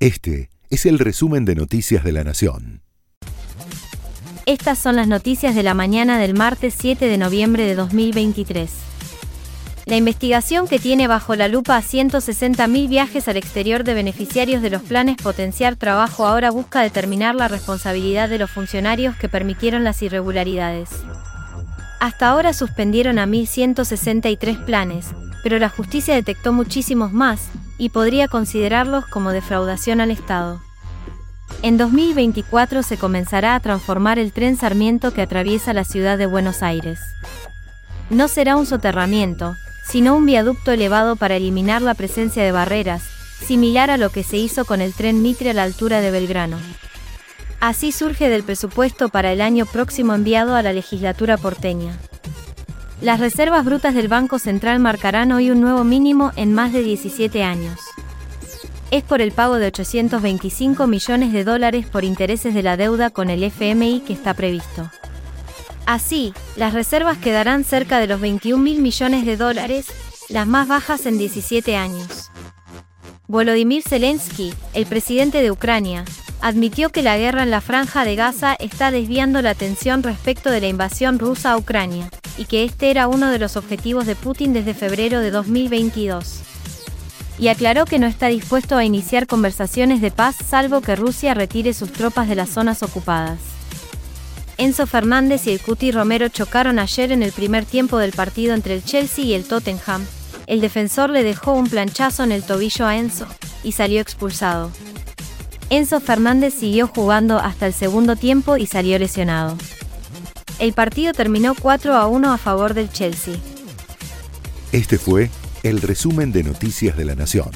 Este es el resumen de Noticias de la Nación. Estas son las noticias de la mañana del martes 7 de noviembre de 2023. La investigación que tiene bajo la lupa a 160.000 viajes al exterior de beneficiarios de los planes Potenciar Trabajo ahora busca determinar la responsabilidad de los funcionarios que permitieron las irregularidades. Hasta ahora suspendieron a 1.163 planes, pero la justicia detectó muchísimos más y podría considerarlos como defraudación al Estado. En 2024 se comenzará a transformar el tren Sarmiento que atraviesa la ciudad de Buenos Aires. No será un soterramiento, sino un viaducto elevado para eliminar la presencia de barreras, similar a lo que se hizo con el tren Mitre a la altura de Belgrano. Así surge del presupuesto para el año próximo enviado a la legislatura porteña. Las reservas brutas del Banco Central marcarán hoy un nuevo mínimo en más de 17 años. Es por el pago de 825 millones de dólares por intereses de la deuda con el FMI que está previsto. Así, las reservas quedarán cerca de los 21 mil millones de dólares, las más bajas en 17 años. Volodymyr Zelensky, el presidente de Ucrania, admitió que la guerra en la franja de Gaza está desviando la atención respecto de la invasión rusa a Ucrania, y que este era uno de los objetivos de Putin desde febrero de 2022. Y aclaró que no está dispuesto a iniciar conversaciones de paz salvo que Rusia retire sus tropas de las zonas ocupadas. Enzo Fernández y el Cuti Romero chocaron ayer en el primer tiempo del partido entre el Chelsea y el Tottenham. El defensor le dejó un planchazo en el tobillo a Enzo y salió expulsado. Enzo Fernández siguió jugando hasta el segundo tiempo y salió lesionado. El partido terminó 4 a 1 a favor del Chelsea. Este fue el resumen de Noticias de la Nación.